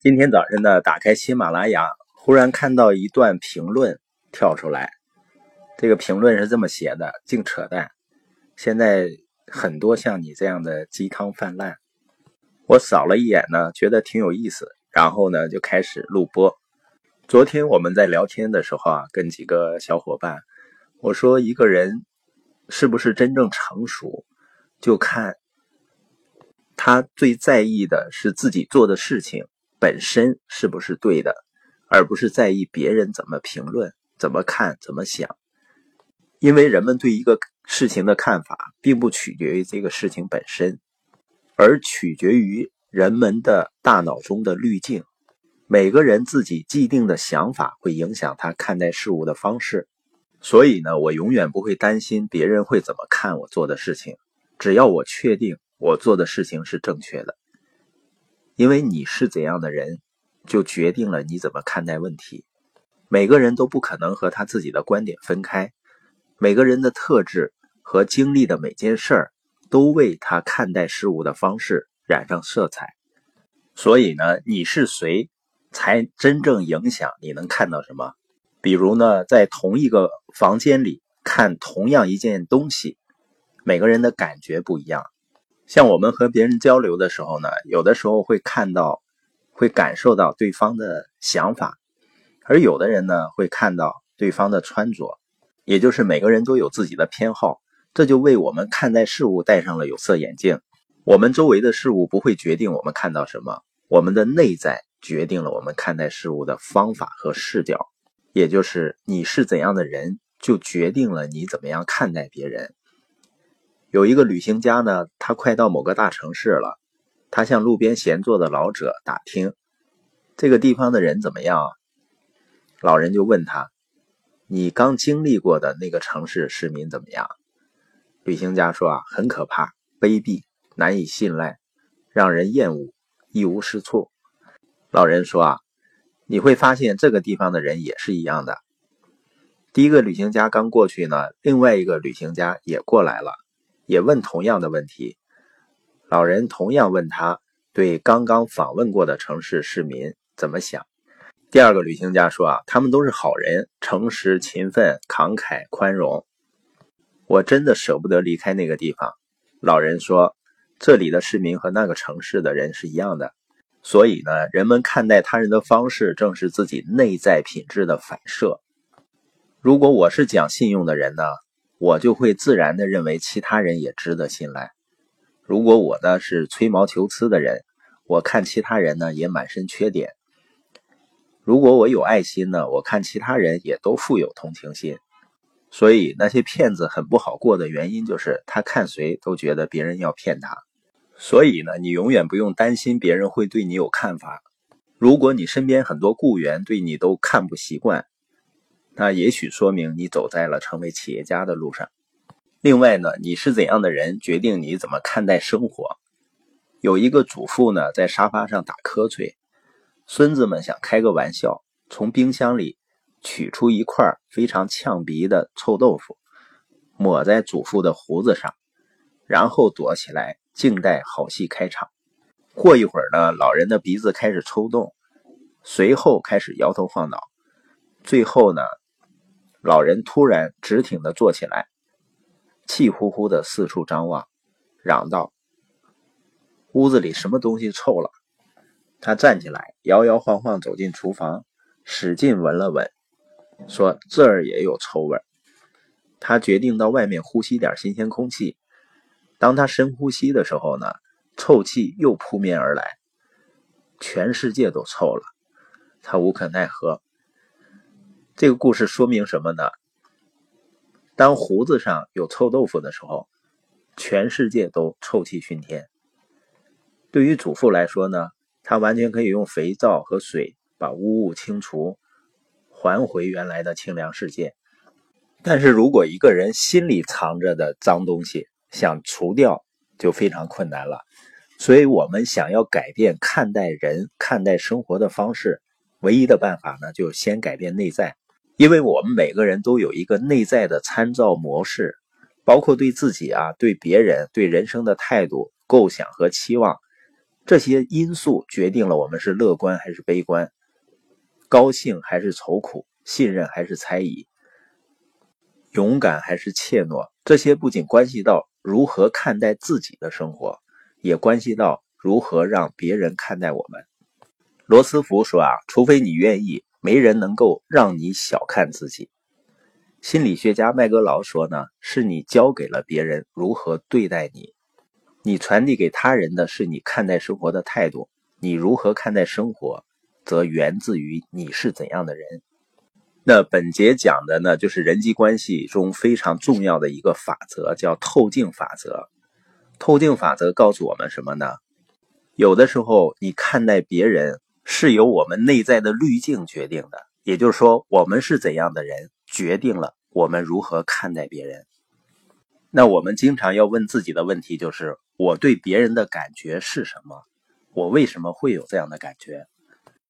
今天早晨呢，打开喜马拉雅，忽然看到一段评论跳出来。这个评论是这么写的：“净扯淡！现在很多像你这样的鸡汤泛滥。”我扫了一眼呢，觉得挺有意思，然后呢就开始录播。昨天我们在聊天的时候啊，跟几个小伙伴我说，一个人是不是真正成熟，就看他最在意的是自己做的事情。本身是不是对的，而不是在意别人怎么评论、怎么看、怎么想。因为人们对一个事情的看法，并不取决于这个事情本身，而取决于人们的大脑中的滤镜。每个人自己既定的想法会影响他看待事物的方式。所以呢，我永远不会担心别人会怎么看我做的事情，只要我确定我做的事情是正确的。因为你是怎样的人，就决定了你怎么看待问题。每个人都不可能和他自己的观点分开，每个人的特质和经历的每件事儿，都为他看待事物的方式染上色彩。所以呢，你是谁，才真正影响你能看到什么。比如呢，在同一个房间里看同样一件东西，每个人的感觉不一样。像我们和别人交流的时候呢，有的时候会看到、会感受到对方的想法，而有的人呢会看到对方的穿着，也就是每个人都有自己的偏好，这就为我们看待事物戴上了有色眼镜。我们周围的事物不会决定我们看到什么，我们的内在决定了我们看待事物的方法和视角，也就是你是怎样的人，就决定了你怎么样看待别人。有一个旅行家呢，他快到某个大城市了，他向路边闲坐的老者打听这个地方的人怎么样。老人就问他：“你刚经历过的那个城市市民怎么样？”旅行家说：“啊，很可怕，卑鄙，难以信赖，让人厌恶，一无是处。”老人说：“啊，你会发现这个地方的人也是一样的。”第一个旅行家刚过去呢，另外一个旅行家也过来了。也问同样的问题，老人同样问他对刚刚访问过的城市市民怎么想。第二个旅行家说：“啊，他们都是好人，诚实、勤奋、慷慨、宽容。我真的舍不得离开那个地方。”老人说：“这里的市民和那个城市的人是一样的，所以呢，人们看待他人的方式正是自己内在品质的反射。如果我是讲信用的人呢？”我就会自然的认为其他人也值得信赖。如果我呢是吹毛求疵的人，我看其他人呢也满身缺点。如果我有爱心呢，我看其他人也都富有同情心。所以那些骗子很不好过的原因就是他看谁都觉得别人要骗他。所以呢，你永远不用担心别人会对你有看法。如果你身边很多雇员对你都看不习惯。那也许说明你走在了成为企业家的路上。另外呢，你是怎样的人，决定你怎么看待生活。有一个祖父呢，在沙发上打瞌睡，孙子们想开个玩笑，从冰箱里取出一块非常呛鼻的臭豆腐，抹在祖父的胡子上，然后躲起来，静待好戏开场。过一会儿呢，老人的鼻子开始抽动，随后开始摇头晃脑，最后呢。老人突然直挺地坐起来，气呼呼地四处张望，嚷道：“屋子里什么东西臭了？”他站起来，摇摇晃晃走进厨房，使劲闻了闻，说：“这儿也有臭味。”他决定到外面呼吸点新鲜空气。当他深呼吸的时候呢，臭气又扑面而来，全世界都臭了。他无可奈何。这个故事说明什么呢？当胡子上有臭豆腐的时候，全世界都臭气熏天。对于祖父来说呢，他完全可以用肥皂和水把污物清除，还回原来的清凉世界。但是如果一个人心里藏着的脏东西想除掉，就非常困难了。所以，我们想要改变看待人、看待生活的方式，唯一的办法呢，就先改变内在。因为我们每个人都有一个内在的参照模式，包括对自己啊、对别人、对人生的态度、构想和期望，这些因素决定了我们是乐观还是悲观，高兴还是愁苦，信任还是猜疑，勇敢还是怯懦。这些不仅关系到如何看待自己的生活，也关系到如何让别人看待我们。罗斯福说啊，除非你愿意，没人能够让你小看自己。心理学家麦格劳说呢，是你教给了别人如何对待你，你传递给他人的是你看待生活的态度。你如何看待生活，则源自于你是怎样的人。那本节讲的呢，就是人际关系中非常重要的一个法则，叫透镜法则。透镜法则告诉我们什么呢？有的时候你看待别人是由我们内在的滤镜决定的，也就是说，我们是怎样的人。决定了我们如何看待别人。那我们经常要问自己的问题就是：我对别人的感觉是什么？我为什么会有这样的感觉？